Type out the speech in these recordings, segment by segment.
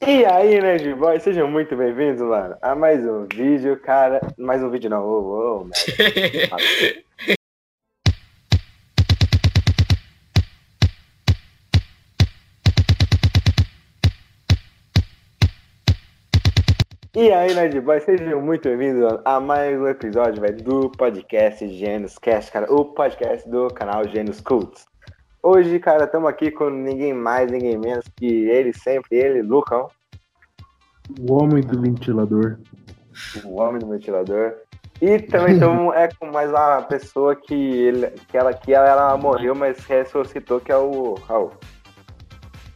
E aí, Nerd Boy, sejam muito bem-vindos, mano, a mais um vídeo, cara. Mais um vídeo não, ô, E aí, Nerd Boy, sejam muito bem-vindos a mais um episódio do podcast Gênios Cast, cara, o podcast do canal Gênios Cults. Hoje, cara, estamos aqui com ninguém mais, ninguém menos que ele sempre, ele, Lucão. O homem do ventilador. O homem do ventilador. E também estamos é, com mais uma pessoa que, ele, que, ela, que ela, ela morreu, mas ressuscitou, que é o Raul.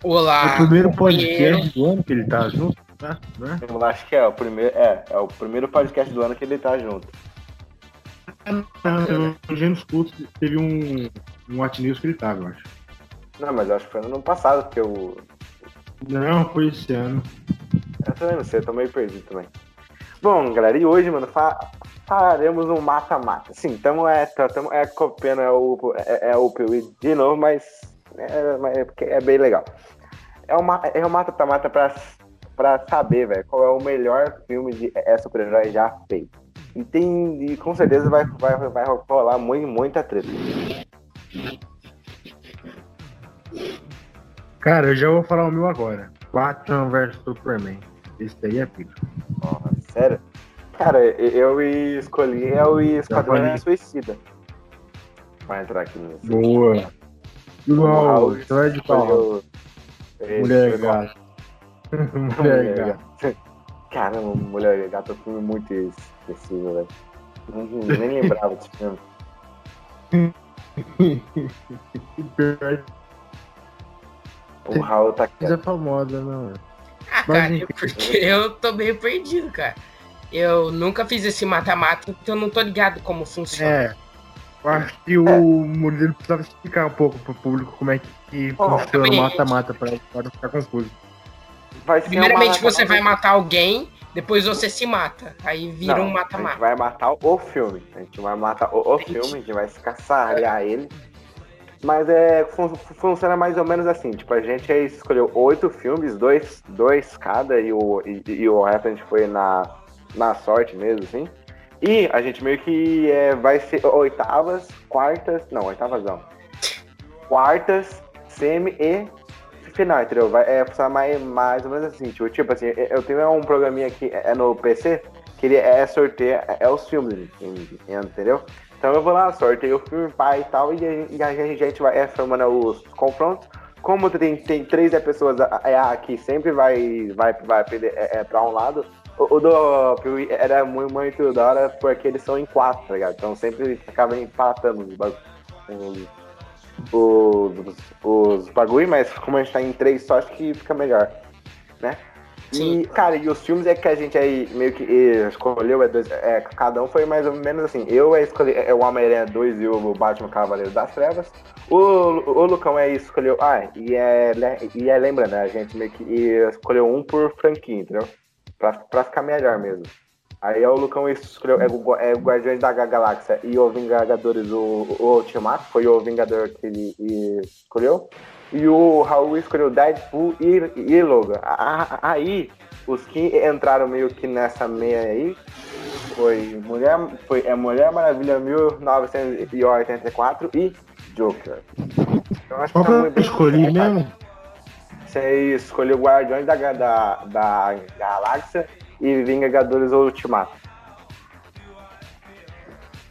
Olá. É o primeiro podcast do ano que ele tá junto, né? né? Eu acho que é o primeiro, é, é o primeiro podcast do ano que ele tá junto. O Gênesis Cultos teve um, um What News que ele tava, eu acho. Não, mas eu acho que foi no ano passado, porque eu. Não, foi esse ano. Eu também não sei, eu tô meio perdido também. Bom, galera, e hoje, mano, fa faremos um mata-mata. Sim, tamo, é, tamo, é copiando é o, é, é o PUI de novo, mas é, é, é bem legal. É uma, é um mata-mata pra, pra saber, velho, qual é o melhor filme de é, super-herói já feito. E tem. E com certeza vai, vai, vai rolar muito, muita treta. Cara, eu já vou falar o meu agora. Batman vs Superman. Esse daí é pico. Nossa, sério? Cara, eu escolhi é o Esquadrão Suicida. Vai entrar aqui no. Boa. Igual, você vai de qual? Mulher Gata. Mulher Gata. Caramba, Mulher Gata é um filme muito esquecível, velho. Nem lembrava desse filme. o Raul tá aqui. é famosa, não. Ah, cara, eu, porque eu tô meio perdido, cara. Eu nunca fiz esse mata-mata, então eu não tô ligado como funciona. É. Eu acho que o é. Murilo precisava explicar um pouco pro público como é que oh, funciona o mata-mata pra não ficar confuso. Primeiramente você vai matar alguém, depois você se mata. Aí vira não, um mata-mata. A gente vai matar o filme. A gente vai matar o, o filme, a gente vai caçar ele. Mas é, fun funciona mais ou menos assim. Tipo, a gente escolheu oito filmes, dois, dois cada, e o, e, e o resto a gente foi na, na sorte mesmo, assim. E a gente meio que é, vai ser oitavas, quartas. Não, oitavas não. Quartas, semi e final, entendeu? Vai é, funcionar mais, mais ou menos assim. Tipo, tipo assim, eu tenho um programinha aqui é no PC que ele é sorteio, é, é os filmes, entendeu? Então eu vou lá, sorteio o filme, pai e tal, e, e a gente vai é, formando os confrontos. Como tem, tem três é, pessoas é, aqui, sempre vai, vai, vai é, é, pra um lado. O, o do Piuí era muito, muito da hora porque eles são em quatro, tá ligado? Então sempre acaba empatando os, os, os, os bagulho, mas como a gente tá em três só, acho que fica melhor, né? Sim. E, cara, e os filmes é que a gente aí meio que escolheu, é, dois, é cada um foi mais ou menos assim. Eu é escolhi é o Homem-Aranha 2 e o Batman Cavaleiro das Trevas. O, o Lucão é escolheu. Ah, e é, e é lembrando, né, a gente meio que escolheu um por franquia, entendeu? Pra, pra ficar melhor mesmo. Aí é o Lucão escolheu, é o, é o Guardiões da Galáxia e o Vingadores, o, o Ultimato, foi o Vingador que ele escolheu. E o Raul escolheu Deadpool e, e Logan. Aí, os que entraram meio que nessa meia aí foi Mulher, foi, é Mulher Maravilha 1984 e Joker. Então, acho Qual que tá eu escolhi mesmo? Você escolheu Guardiões da, da, da Galáxia e Vingadores Ultimato.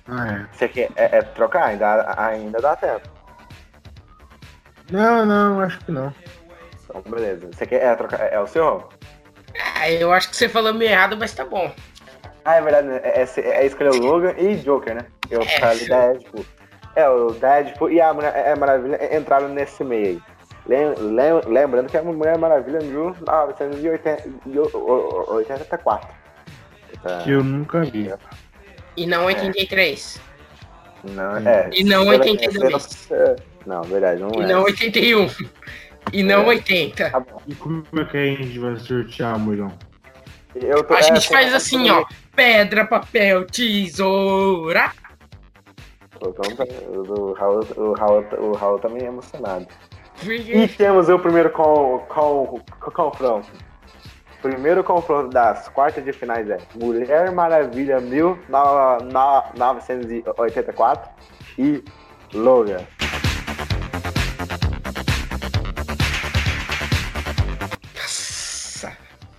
Ah, é. Você quer é, é, trocar? Ainda, ainda dá tempo. Não, não, acho que não. Então, beleza. Você quer é, trocar? É, é o seu? Ah, eu acho que você falou meio errado, mas tá bom. Ah, é verdade, né? É, é, é escolher o Logan e Joker, né? Eu é, falei Deadpool. É, o Deadpool e a Mulher é, Maravilha entraram nesse meio aí. Lembrando que a Mulher Maravilha de 1984. Tá. Eu nunca vi. E não 83. Não, é. E não 82. Não, verdade, não e é. E não 81. E não é. 80. Tá e como é que a gente vai sortear, Mulhão? Tô, a é, gente faz assim, ó. Pedra, papel, tesoura. O, Raul, o, Raul, o Raul tá meio emocionado. E temos o primeiro com, com, com confronto. primeiro confronto das quartas de finais é Mulher Maravilha 1984 e Logan.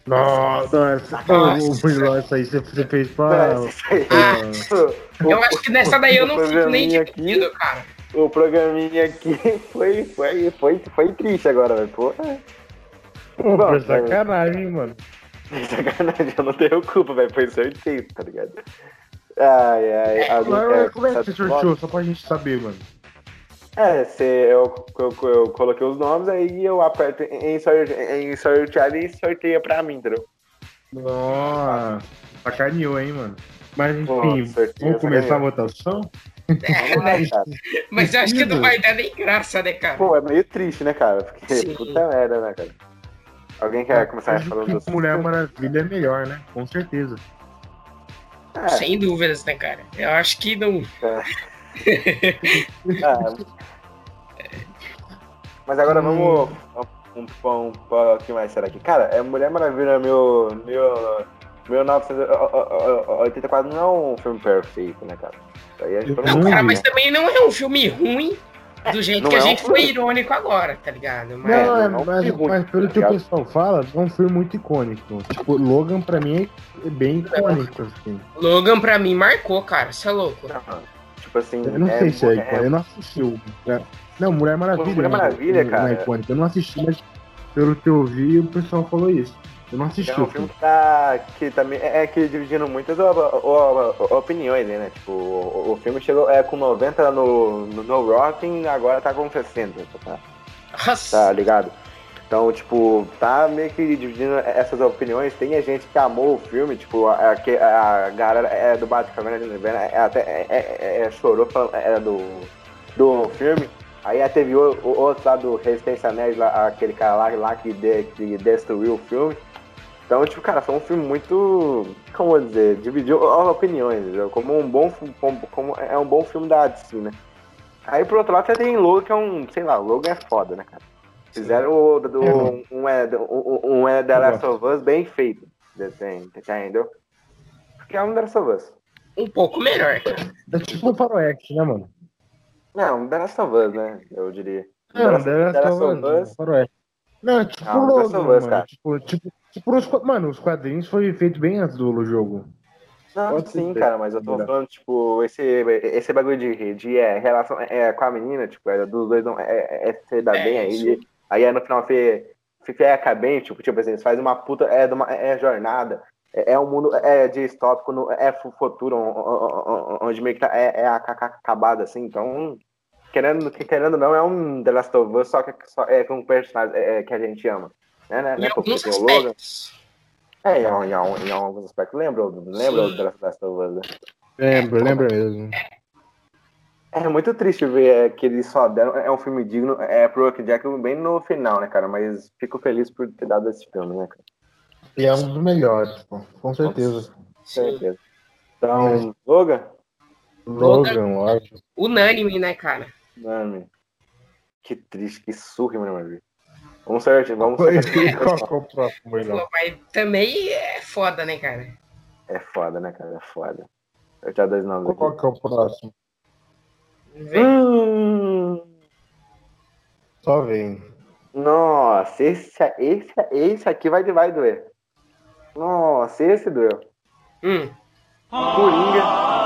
Nossa, nossa, isso aí você fez pra. eu acho que nessa daí eu não fico nem dividido, cara. O programinha aqui foi, foi, foi, foi triste agora, velho. Pô, Pô, Bom, sacanagem, mano. Sacanagem, eu não tenho culpa, velho. Foi sorteio, tá ligado? Ai, ai. É, alguém, é, como é que você sorteou? Só pra gente saber, mano. É, se eu, eu, eu, coloquei os nomes, aí eu aperto em, sorte, em sortear e sorteia pra mim, entendeu? Nossa, sacaneou, hein, mano. Mas enfim, Pô, vamos começar a votação? É, Mas eu acho que não vai dar nem graça, né, cara? Pô, é meio triste, né, cara? Porque Sim. puta merda, né, cara? Alguém quer começar a falar dos Mulher Maravilha é melhor, né? Com certeza. É. Sem dúvidas, né, cara? Eu acho que não. É. ah, mas agora vamos um, um, um, um pouquinho mais será aqui. Cara, é Mulher Maravilha meu, meu, 1984 não é um filme perfeito, né, cara? Aí é não, cara, mas também não é um filme ruim do jeito não que a é gente um foi irônico agora, tá ligado? Mas, não, é, mas, mas, mas pelo que o pessoal fala, é um filme muito icônico. Tipo, Logan pra mim é bem icônico, assim. Logan pra mim marcou, cara, você é louco. tipo assim. Eu não é, sei se é icônico, eu não assisti o. Não, Mulher Maravilha. Mulher Maravilha, né, cara. É icônico. Eu não assisti, mas pelo que eu vi, o pessoal falou isso. Eu não assisti. É um filme que, tá, que também é, é que dividindo muitas opiniões, né? Tipo, o, o, filme chegou é, com 90 no, no, no Rotten, agora tá com 60. Tá, tá ligado? Então, tipo, tá meio que dividindo essas opiniões. Tem a gente que amou o filme, tipo, a, a, a galera é do Batman é, até é, é, é, chorou falando, é, do, do filme. Aí teve o, o outro lá do Resistência Nerd, lá, aquele cara lá, lá que, de, que destruiu o filme. Então, tipo, cara, foi um filme muito. Como eu dizer? Dividiu opiniões, entendeu? Como um bom como, como é um bom filme da DC, né? Aí pro outro lado você tem Logan, que é um, sei lá, Logan é foda, né, cara? Fizeram o, do, é, um, um, é, um, um é The Last of Us bem feito. Entendeu? Porque é um The Last of Us. Um pouco melhor. É tipo um faroeste, né, mano? Não, The Last of Us, né? Eu diria. Não, The Last of Us. Faroeste. Não, tipo, não, Logan, mano, tipo, tipo, Tipo, os, mano, os quadrinhos foi feito bem antes do jogo. Não, Pode sim, cara, mas eu tô falando, tipo, esse, esse bagulho de, de é, relação é, com a menina, tipo, é, dos dois não, é, é, se dá é, bem aí. Aí é no final você fica bem, tipo, tipo assim, faz uma puta é, de uma, é jornada. É, é um mundo é distópico, é futuro, onde meio que tá, é, é acabado, assim, então. Querendo, querendo não, é um The Last of Us, só que só é com um personagem é, que a gente ama. Né, né, em né, alguns aspectos. É, em, em, em, alguns aspectos. Lembra, lembra o The Last of Us? Né? Lembra, lembra mesmo. É muito triste ver que eles só deram. É um filme digno. É pro Rock Jack bem no final, né, cara? Mas fico feliz por ter dado esse filme, né, cara? E é um dos melhores, pô. com certeza. Com certeza. Então, Logan? Logan, lógico. Unânime, né, cara? Unânime. Que triste, que surre, meu amigo. Vamos certo, vamos certo. Qual é o próximo, Mas também é foda, né, cara? É foda, né, cara? É foda. Eu tinha dois nomes Qual aqui. que é o próximo? Vem. Hum. Só vem. Nossa, esse, esse, esse aqui vai, vai doer. Nossa, esse doeu. Hum. Coringa.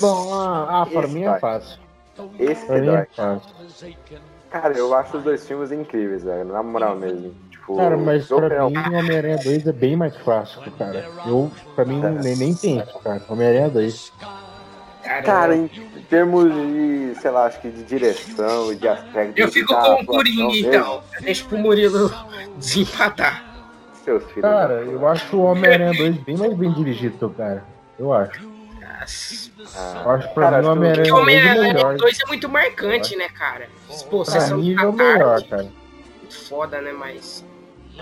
Bom, ah, ah para mim é fácil. Esse pra mim é fácil. Cara, eu acho os dois filmes incríveis, velho. Na moral mesmo. Tipo, cara, mas pra mim, Homem-Aranha 2 é bem mais fácil, cara. Eu, pra mim, é. nem, nem penso, cara. Homem-Aranha 2. Cara, em termos de, sei lá, acho que de direção e de aspecto. Eu fico com o Coringa, então. Deixa pro Murilo desempatar. Seus filhos. Cara, eu acho o Homem-Aranha 2 bem mais bem dirigido, cara. Eu acho. Ah, eu acho que pra mim o Homem-Aranha Homem 2 é muito marcante, né, cara? Pô, pra mim é o melhor, cara. Foda, né, mas...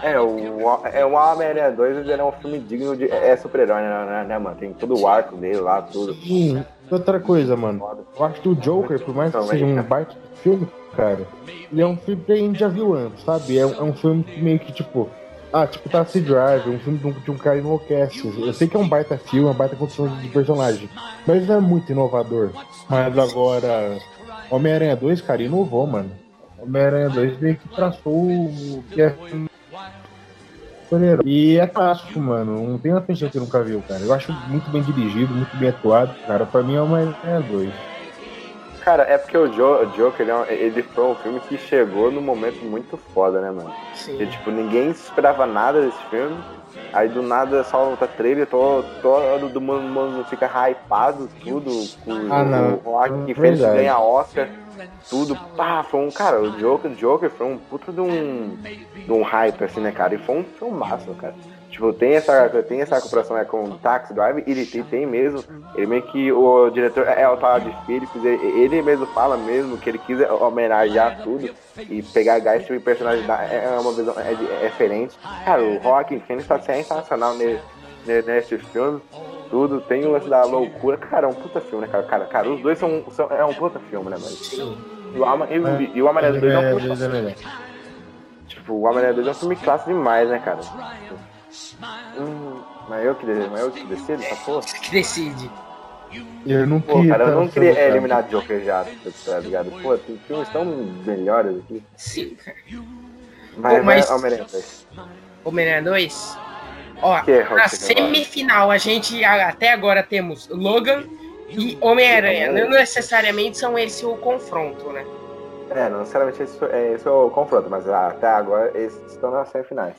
É, o, é, o Homem-Aranha 2 ele é um filme digno de. É super-herói, né, né, mano? Tem todo o arco dele lá, tudo. Sim, outra coisa, mano. Eu acho que o Joker, por mais que seja um baita filme, cara, ele é um filme que a gente já viu antes, sabe? É um, é um filme que meio que, tipo. Ah, tipo Taxi Drive, um filme de um, de um cara enlouquece. Eu sei que é um baita filme, uma baita construção de personagem, mas não é muito inovador. Mas agora, Homem-Aranha 2, cara, inovou, mano. Homem-Aranha 2 meio que traçou o que é e é clássico, mano. Não tem uma pessoa que nunca viu, cara. Eu acho muito bem dirigido, muito bem atuado, cara. Pra mim é é dois. Cara, é porque o, jo Joker, ele, é um, ele, foi um filme que chegou num momento muito foda, né, mano? Sim. E, tipo, ninguém esperava nada desse filme. Aí do nada solta trailer, todo, todo mundo, fica hypado, tudo. Com ah, não. o Rock é fez ganhar Oscar tudo. Pá, foi um, cara, o Joker, o Joker foi um puto de um, de um hype, assim, né, cara? E foi um filmaço, cara. Tipo, tem essa, tem essa comparação é, com o Taxi Drive, ele tem, tem mesmo. Ele meio que o diretor é o Todd Phillips, ele, ele mesmo fala mesmo que ele quis homenagear tudo e pegar gás e personalidade é, é uma visão é, é diferente. Cara, o Rock Phoenix tá sensacional nesse, nesse filme tudo, tem o lance da loucura. Cara, é um puta filme, né, cara? Cara, cara os dois são, são é um puta filme, né, mano? E o, Ama, e, e o Amarelo 2 é um puta filme. Tipo, o Amarelo 2 é um filme clássico demais, né, cara? Hum, mas eu que, mas eu que decido essa porra? que decide. Eu não Pô, cara, eu não queria é, eliminar Joker já, tá ligado? Pô, tem filmes tão melhores aqui. Sim, cara. Mas, Pô, mas... Homem-Aranha 2. Homem-Aranha 2? Ó, que é na semifinal a gente até agora temos Logan e Homem-Aranha. Não necessariamente são esse o confronto, né? É, não necessariamente esse, é, esse é o confronto, mas até agora esses estão nas semifinais.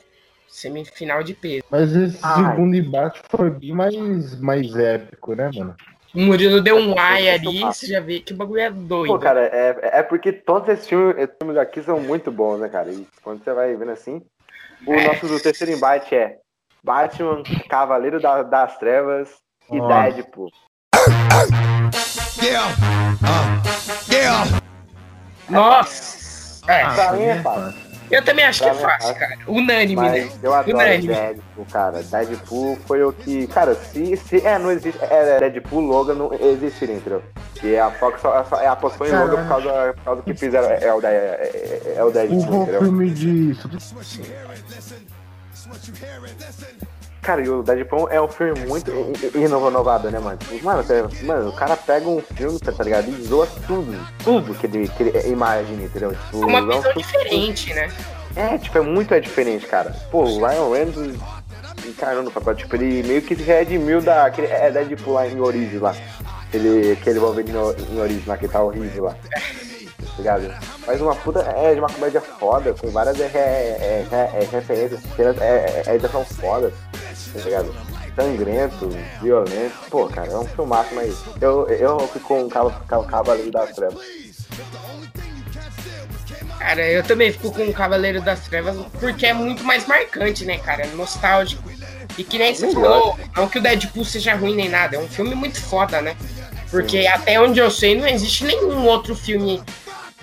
Semifinal de peso. Mas esse Ai. segundo embate foi bem mais, mais épico, né, mano? O Murilo deu um ai ali, você já vê que o bagulho é doido. Pô, cara, é, é porque todos esses filmes, esses filmes aqui são muito bons, né, cara? E quando você vai vendo assim, o é. nosso do terceiro embate é Batman, Cavaleiro da, das Trevas e oh. Deadpool. Yeah. Uh. Yeah. Nossa! É, pra mim é fácil. Eu também acho pra que é fácil, cara. Unânime, Mas né? Eu adoro Unânime. Deadpool, cara. Deadpool foi o que. Cara, se. se é, não existe. É, Deadpool, Logan não existiria, entendeu? E a Fox só, só é, apostou em Logan por causa, por causa do que fizeram. É, é, o, é, é o Deadpool, entendeu? filme de. Cara, e o Deadpool é um filme muito inovador, né, mano? Mano, mano, o cara pega um filme, tá ligado? E zoa tudo. Tudo que ele, que ele imagina, entendeu? Tipo, uma visão diferente, né? É, tipo, é muito é diferente, cara. Pô, o Ryan Reynolds encarnou no papel, tipo, ele meio que se redimiu da. Aquele, é Deadpool lá em origem lá. Aquele, aquele Wolverine em origem lá, que tá horrível lá ligado? Mas uma puta é de uma comédia foda, com várias é, é, é, é referências, cenas, é, é, é, são fodas, tá ligado? Sangrento, violento, pô, cara, é um filmaço, mas eu, eu fico com o Cavaleiro das Trevas. Cara, eu também fico com o Cavaleiro das Trevas porque é muito mais marcante, né, cara? É nostálgico. E que nem você falou, não que o Deadpool seja ruim nem nada, é um filme muito foda, né? Porque Sim. até onde eu sei, não existe nenhum outro filme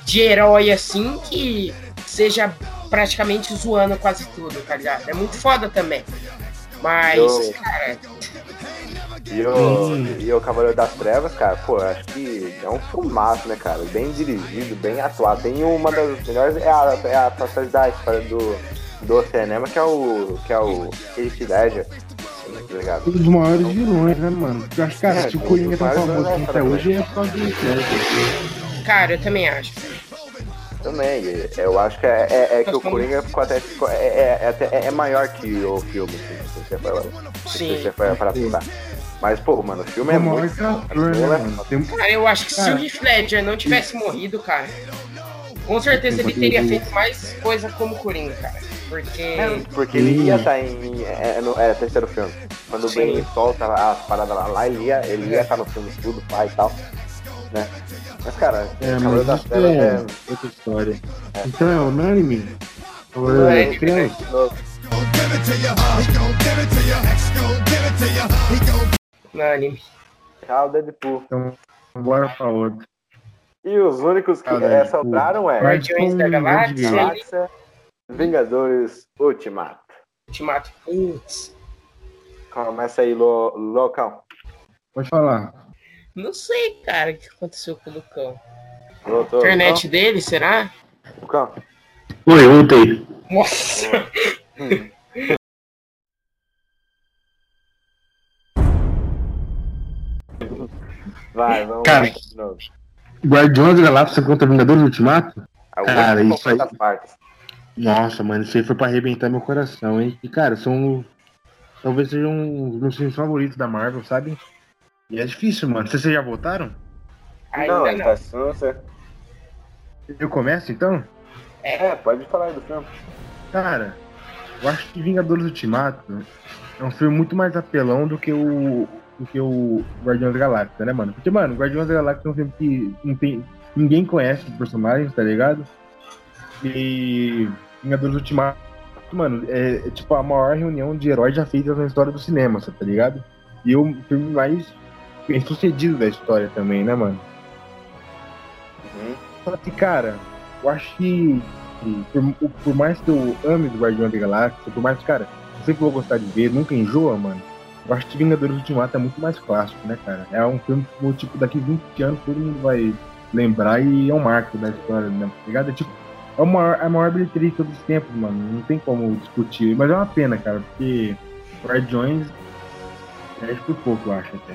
de herói assim que seja praticamente zoando quase tudo, tá ligado? É muito foda também. Mas, eu... cara. E o, e o Cavaleiro das Trevas, cara, pô, acho que é um filmaço, né, cara? Bem dirigido, bem atuado. Tem uma das melhores, é a, é a história do, do cinema, que é o. que é o Heath Ledger. Tá um dos maiores vilões, né, mano? Eu acho que, cara, é, se o Coringa tão famoso até hoje, é por causa do Heath Cara, eu também acho. Também, eu acho que é, é, é que o Coringa até, é, é, é, maior que o filme, se você for, se você for para pensar. Mas, pô, mano, o filme é muito. Cara, eu acho que se o Heath Ledger não tivesse morrido, cara, com certeza ele teria feito mais coisa como Coringa, cara. Porque. É, porque ele ia estar tá em. É, no é, terceiro filme. Quando Sim. o Ben solta as paradas lá, lá ele ia estar ele ia tá no filme tudo, pai e tal. Né? Mas, cara, é, mas das Trevas é, é outra história. É. Então é unânime? Ou é, é? Unânime. Tchau, Deadpool. Então, bora pra outra. E os únicos que é, sobraram é Guardiões da Galáxia, Vingadores Ultimato. Ultimato, putz. Começa aí, lo, Locão. Pode falar. Não sei, cara, o que aconteceu com o Lucão. Voltou, Internet dele, será? Lucão. Oi, voltei. Nossa! Vai, vamos Cara, de novo. Guardiões da Galáxia contra Vingadores Ultimato? A Cara, isso aí- partes. Nossa, mano, isso aí foi pra arrebentar meu coração, hein? E, cara, são. Talvez sejam os meus filmes favoritos da Marvel, sabe? E é difícil, mano. Vocês já votaram? Ainda não, não. tá assistindo você. Eu começo então? É, pode falar aí do filme. Cara, eu acho que Vingadores Ultimato é um filme muito mais apelão do que o. do que o Guardiões da Galáxia, né, mano? Porque, mano, Guardiões da Galáxia é um filme que não tem, ninguém conhece os personagens, tá ligado? E Vingadores Ultimato, mano, é, é tipo a maior reunião de heróis já feita na história do cinema, tá ligado? E o filme mais bem sucedido da história também, né, mano? Uhum. Só que, cara, eu acho que, por, por mais que eu ame do Guardião da Galáxia, por mais que, cara, eu sempre vou gostar de ver, nunca enjoa, mano. Eu acho que Vingadores Ultimato é muito mais clássico, né, cara? É um filme que, tipo, daqui 20 anos todo mundo vai lembrar e é um marco da história, né? Tá ligado? É tipo, é o maior, é a maior bilheteria de todos os tempos, mano. Não tem como discutir. Mas é uma pena, cara, porque Guardiões é por pouco, eu acho até.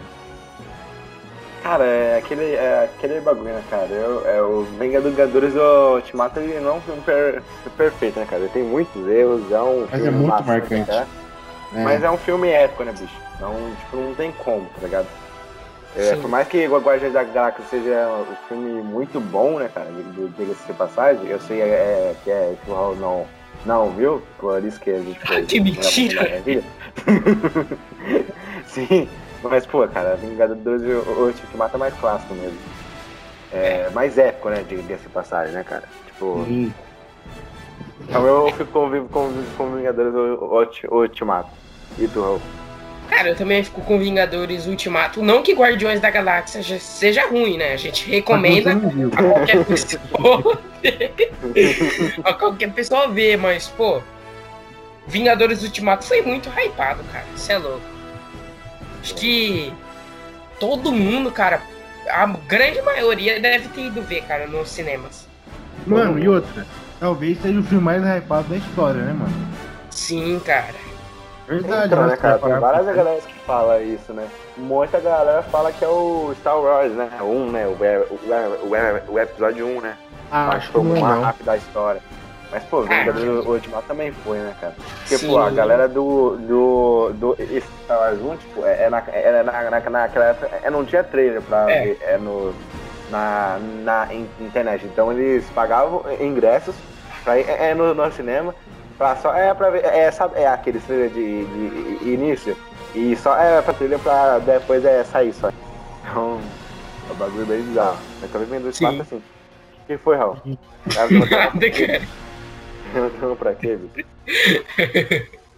Cara, é aquele, é aquele bagulho, né, cara? Eu, é, o Vingadores do Ultimato ele não é um filme per- perfeito, né, cara? Ele tem muitos erros, é um Mas filme é muito maçante, marcante. né? É. Mas é um filme épico, né, bicho? Não, tipo, não tem como, tá ligado? É, por mais que o Guardiões da Galáxia seja um filme muito bom, né, cara? de- Diga-se de passagem, eu sei é, é, que é que o Raul não, não viu, por isso que a gente fez. Que mentira! Sim, mas, pô, cara, Vingadores o Ultimato é mais clássico mesmo. É, mais épico, né, diga-se de passagem, né, cara? Tipo, Sim. então eu fico convivo com, com Vingadores Ulti- Ultimato. E tu, Raul? Cara, eu também fico com Vingadores Ultimato. Não que Guardiões da Galáxia seja ruim, né? A gente recomenda a qualquer pessoa a qualquer pessoa ver, mas, pô, Vingadores Ultimato foi muito hypado, cara. Isso é louco. Acho que todo mundo, cara, a grande maioria deve ter ido ver, cara, nos cinemas. Mano, e outra? Talvez seja o filme mais hypado da história, né, mano? Sim, cara. Verdade, Então, né, você cara? Tem várias pra- galera que fala isso, né? Muita galera fala que é o Star Wars, né? O 1, né? O, o, o, o episódio 1, né? Ah, Acho que foi o é mais rápido da história. Mas, pô, Vingadores Ultimato também foi, né, cara? Porque, Sim. pô, a galera do, do, do Star Wars 1, tipo, é, é na, é na, na, naquela época, é, não tinha trailer pra É. ver, é no, na, na in- internet. Então eles pagavam ingressos pra ir é, é no, no cinema, pra só, é pra ver, é, sabe, é aquele trailer de, de início, e só é pra trilha pra depois é sair só. Então, é um bagulho bem bizarro. Mas também vendo esse Sim. papo assim. O que foi, Raul? Nada, cara. Vamos pra quê?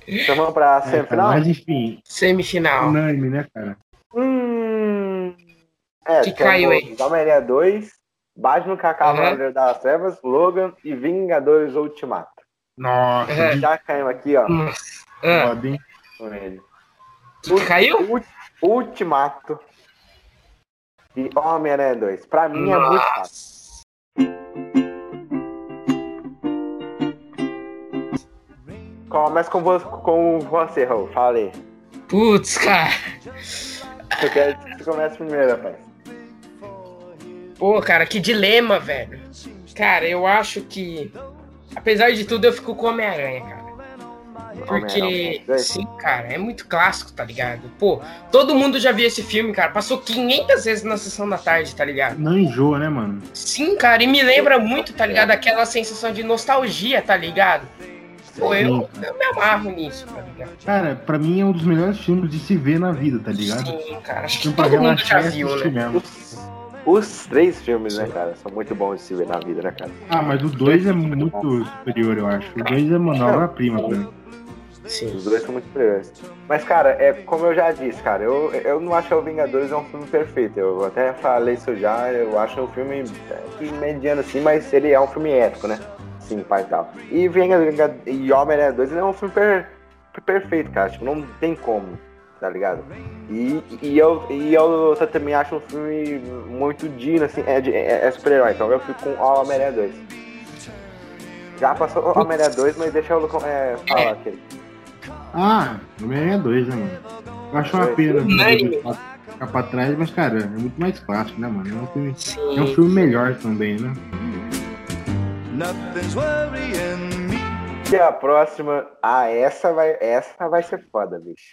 Então vamos pra É, semifinal? mas enfim, Semifinal. unânime, né, cara? Hum. É, Que caiu aí? Homem-Aranha 2, Batman com a Aham. Cavaleiro das Trevas, Logan e Vingadores Ultimato. Nossa, É. Já caímos aqui, ó, Nossa. Com ele. que caiu? Ult- Ultimato e Homem-Aranha 2. Pra mim é muito fácil. Começa com você, com você Raul. Fala aí. Putz, cara. Eu quero que você comece primeiro, rapaz. Pô, cara, que dilema, velho. Cara, eu acho que. Apesar de tudo, eu fico com Homem-Aranha, cara. Porque, sim, cara, é muito clássico, tá ligado? Pô, todo mundo já viu esse filme, cara. Passou 500 vezes na sessão da tarde, tá ligado? Não enjoa, né, mano? Sim, cara, e me lembra muito, tá ligado? Aquela sensação de nostalgia, tá ligado? Pô, eu, eu me amarro nisso, tá ligado? Cara, pra mim é um dos melhores filmes de se ver na vida, tá ligado? Sim, cara. Acho que Filme pra todo mundo já viu, né? mesmo. Os três filmes, né, cara, são muito bons de se ver na vida, né, cara? Ah, mas o 2 é muito superior, eu acho. O 2 é uma obra-prima pra mim. Sim. Os dois são muito superiores. Mas, cara, é como eu já disse, cara, eu, eu não acho que o Vingadores é um filme perfeito. Eu até falei isso já, eu acho um filme é, que mediano assim, mas ele é um filme épico, né? Sim, pai e tal. E vem e Homem-Aranha 2 é um filme per, perfeito, cara. Tipo, não tem como, tá ligado? E, e, eu, e eu também acho um filme muito digno, assim, é, é, é super-herói. Então eu fico com Homem-Aranha 2. Já passou o Homem-Aranha 2, mas deixa eu é, falar aqui. Ah, Homem-Aranha 2, né, mano? Eu acho uma pena ficar pra trás, mas, cara, é muito mais clássico, né, mano? É um filme, é um filme melhor também, né? E a próxima, ah, essa vai, essa vai ser foda, bicho.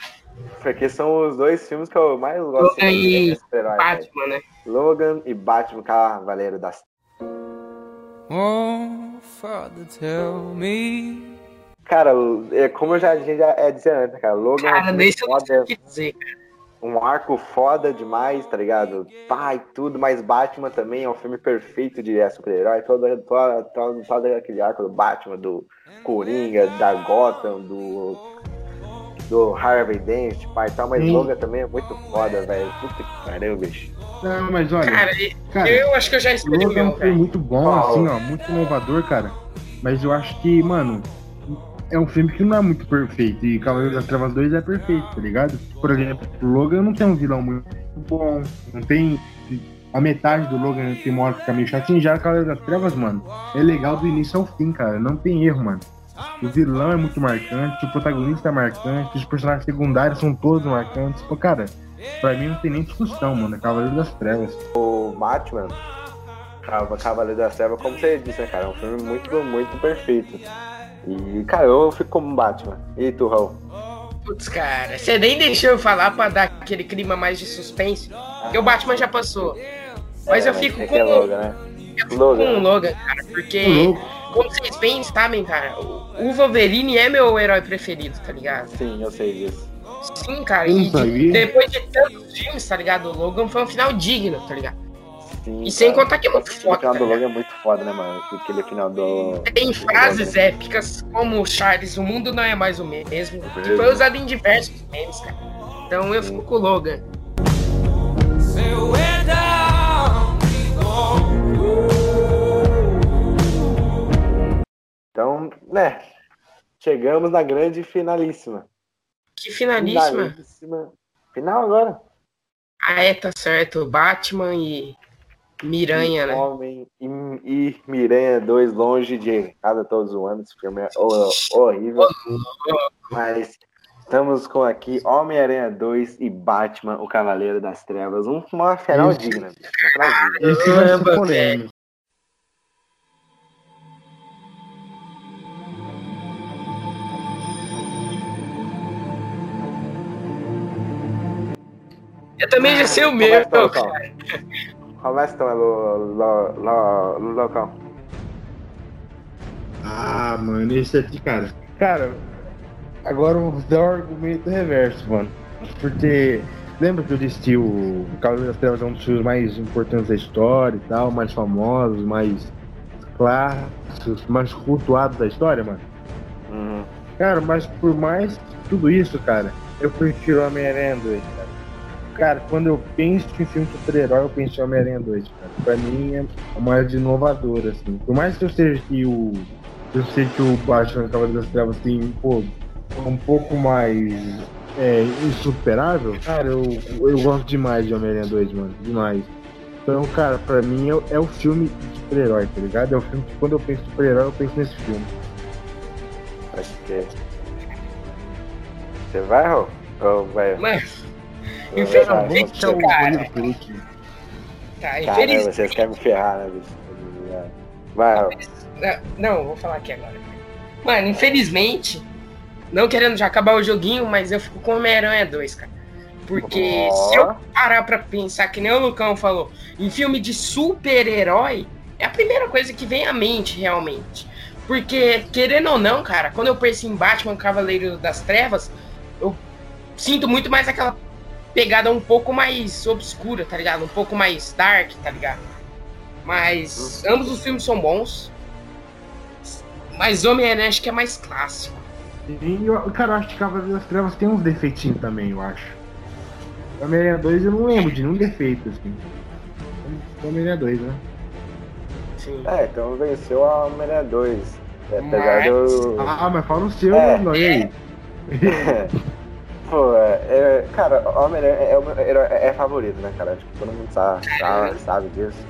Porque são os dois filmes que eu mais gosto Logan de e Batman, né? Logan e Batman, Cavaleiro das Oh, Father, tell me. Cara, é, como eu já, já é dizer antes, cara, Logan. Cara, deixa eu foda, dizer, Um arco foda demais, tá ligado? Pai, tudo, mas Batman também é um filme perfeito de é, super-herói. Todo, todo, todo, todo aquele arco do Batman, do Coringa, da Gotham, do do Harvey Dent, pai tal, mas Sim. Logan também é muito foda, velho. Puta que pariu, bicho. Não, mas olha. Cara, cara eu acho que eu já escolhi Logan o meu, foi muito bom, assim, ó, muito inovador, cara. Mas eu acho que, mano, é um filme que não é muito perfeito. E Cavaleiro das Trevas 2 é perfeito, tá ligado? Por exemplo, Logan não tem um vilão muito bom, não tem. A metade do Logan tem uma hora que fica meio chatinho. Já Cavaleiro das Trevas, mano, é legal do início ao fim, cara. Não tem erro, mano. O vilão é muito marcante, o protagonista é marcante, os personagens secundários são todos marcantes. Pô, cara, pra mim não tem nem discussão, mano. É Cavaleiro das Trevas. O Batman, Cavaleiro das Trevas, como você disse, né, cara? É um filme muito, muito perfeito. E, cara, eu fico como Batman. E tu, Raul? Putz, cara, você nem deixou eu falar pra dar aquele clima mais de suspense. Porque o Batman já passou. Mas é, eu fico é com. É Logan, né? Eu fico Logan. com o Logan, cara, porque. Como vocês bem sabem, cara, o Wolverine é meu herói preferido, tá ligado? Sim, eu sei disso. Sim, cara, e depois de tantos filmes, tá ligado? O Logan foi um final digno, tá ligado? Sim, e sem contar que é muito foda. O final do Logan é muito foda, né, mano? Aquele final do. Tem frases do épicas como Charles, o mundo não é mais o mesmo. Que foi usado em diversos memes, cara. Então eu fico com o Logan. Então, né? Chegamos na grande finalíssima. Que finalíssima? finalíssima. Final agora. Ah, é, tá certo. Batman e Miranha, e né? Homem e, e Miranha, dois longe de cada todos os anos. Esse filme é horrível. Mas estamos com aqui Homem-Aranha 2 e Batman, o Cavaleiro das Trevas. Um, uma final digna. Uma final digna. Esse vai ser polêmico. Eu também já sei o meu, cara. Então, lo, local. Ah, mano, esse aqui, cara. Cara, agora eu vou dar o argumento reverso, mano. Porque lembra que eu disse que o Cavaleiro das Trevas é um dos filmes mais importantes da história e tal, mais famosos, mais clássicos, mais cultuados da história, mano? Uhum. Cara, mas por mais tudo isso, cara, eu prefiro Homem-Aranha 2, cara. Quando eu penso em filme super-herói, eu penso em Homem-Aranha 2, cara. Pra mim é mais inovador, assim. Por mais que eu seja que o. Eu sei que o Batman Cavaleiro das Trevas tem, pô, um pouco mais é, insuperável, cara, eu, eu gosto demais de Homem-Aranha 2, mano. Demais. Então, cara, pra mim é, é o filme de super-herói, tá ligado? É o filme que quando eu penso em super-herói, eu penso nesse filme. Acho que é. Você vai, Rô? Ou vai? Mas... Infelizmente, ah, cara. Tá, infelizmente. vocês querem me ferrar, né, bicho? Vai, Não, vou falar aqui agora. Mano, infelizmente, não querendo já acabar o joguinho, mas eu fico com Homem-Aranha 2, cara. Porque oh. se eu parar pra pensar, que nem o Lucão falou, em filme de super-herói, é a primeira coisa que vem à mente, realmente. Porque, querendo ou não, cara, quando eu penso em Batman Cavaleiro das Trevas, eu sinto muito mais aquela pegada um pouco mais obscura, tá ligado? Um pouco mais dark, tá ligado? Mas uhum. ambos os filmes são bons. Mas Homem-Aranha acho que é mais clássico. E cara, eu acho que Cavaleiro das Trevas tem uns defeitinhos também, eu acho. Homem-Aranha 2 eu não lembro de nenhum defeito, assim. Homem-Aranha 2, né? Sim. É, então venceu a Homem-Aranha 2. Apesar do. Ah, mas fala o seu, é. não, e aí? Pô, é, é, cara, Homem-Aranha é, o meu herói é, favorito, né, cara? Acho que todo mundo sabe, sabe, sabe disso.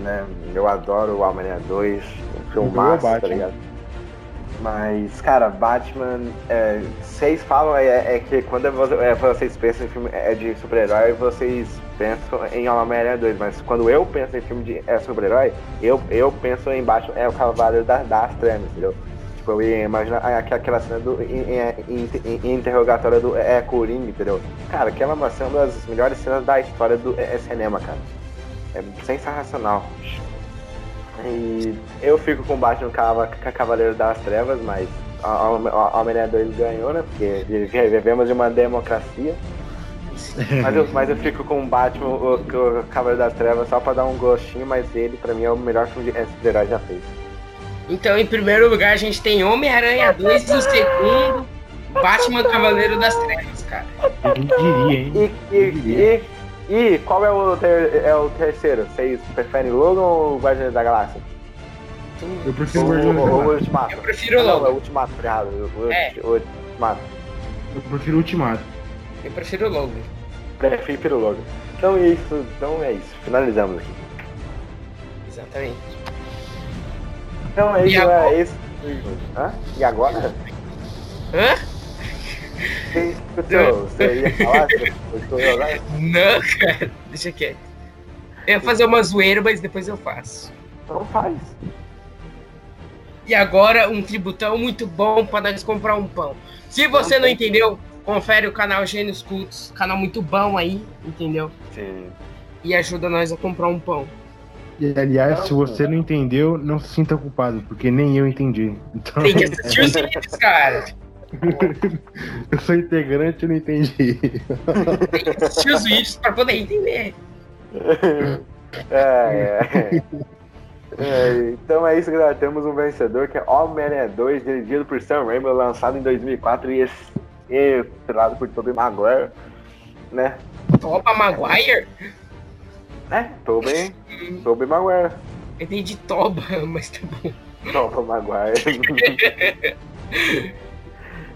Né? Eu adoro o Homem-Aranha 2, um filme massa, tá ligado? Mas, cara, Batman, é, vocês falam é, é, que quando é, vocês pensam em filme é de super-herói, vocês pensam em Homem-Aranha 2, mas quando eu penso em filme de é, super-herói, eu, eu penso em Batman, é o Cavaleiro das, das Trevas, entendeu? Tipo, eu ia imaginar aquela cena do interrogatório do é, Coringa, entendeu? Cara, aquela é uma das melhores cenas da história do é, cinema, cara. É sensacional. E eu fico com o Batman Cavaleiro das Trevas, mas a Homem-Aranha 2 ganhou, né? Porque vivemos de uma democracia. mas, eu, mas eu fico com o Batman, o, o Cavaleiro das Trevas, só pra dar um gostinho, mas ele, pra mim, é o melhor filme de super-herói já feito. Então, em primeiro lugar, a gente tem Homem-Aranha 2 e em segundo, Batman Cavaleiro das Trevas, cara. Quem diria, hein? E, e, e, e, qual é o, ter, é o terceiro? Vocês preferem Logan ou Guardiões da Galáxia? Eu prefiro o Guardiões da Galáxia. Ultimato. Eu prefiro o Logan. Não, é o Ultimato, errado. O, é. o Ultimato. Eu prefiro o Ultimato. Eu prefiro o Logan. Prefiro o Logan. Então é isso, então é isso. Finalizamos aqui. Exatamente. Então é isso, é isso. Hã? E agora? Hã? Você ia falar? Não, cara, deixa quieto. Eu ia fazer uma zoeira, mas depois eu faço. Então faz. E agora um tributão muito bom para nós comprar um pão. Se você não entendeu, confere o canal Gênios Cultos, canal muito bom aí, entendeu? Sim. E ajuda nós a comprar um pão. E aliás, se você não entendeu, não se sinta culpado, porque nem eu entendi. Então... Tem que assistir os vídeos, cara. eu sou integrante e não entendi. Tem que assistir os vídeos pra poder entender. É, é. É, então é isso, galera. Temos um vencedor que é Homem-Aranha 2, dirigido por Sam Raimi, lançado em 2004 e estrelado por Tobey Maguire, né? Toba Maguire? É, Tobey, Tobey Maguire. Entendi Toba, mas tá bom. Toba Maguire.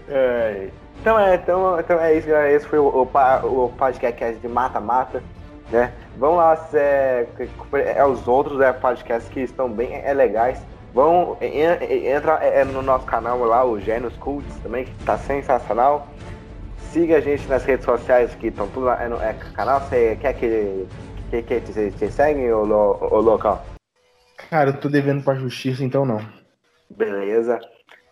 é, então, é, então, então é isso, galera. Esse foi o, o, o podcast de Mata Mata, né? Vão lá, é, é os outros é, podcasts que estão bem é, legais. Vão, entra é, no nosso canal lá, o Gênios Cults também, que tá sensacional. Siga a gente nas redes sociais que estão tudo lá é no é, canal. Você quer que que, que te, te segue, ô, ô local? Cara, eu tô devendo pra justiça, então não. Beleza.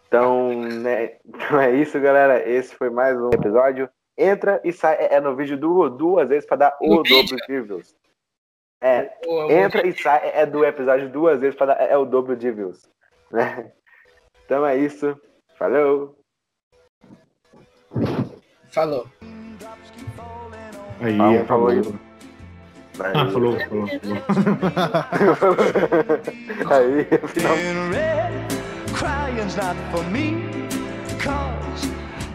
Então, né, então é isso, galera. Esse foi mais um episódio. Entra e sai. É, é no vídeo duas, duas vezes pra dar o dobro de views. É, entra e sai. É do episódio duas vezes pra dar é, o dobro de views. Né? Então é isso. Falou. Falou. Aí, ah, falou. Ah, falou, falou, falou. Aí. Crying's not for me, cause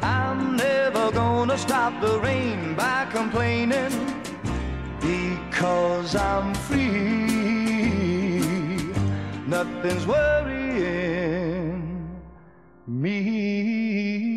I'm never gonna stop the rain by complaining, because I'm free. Nothing's worrying me.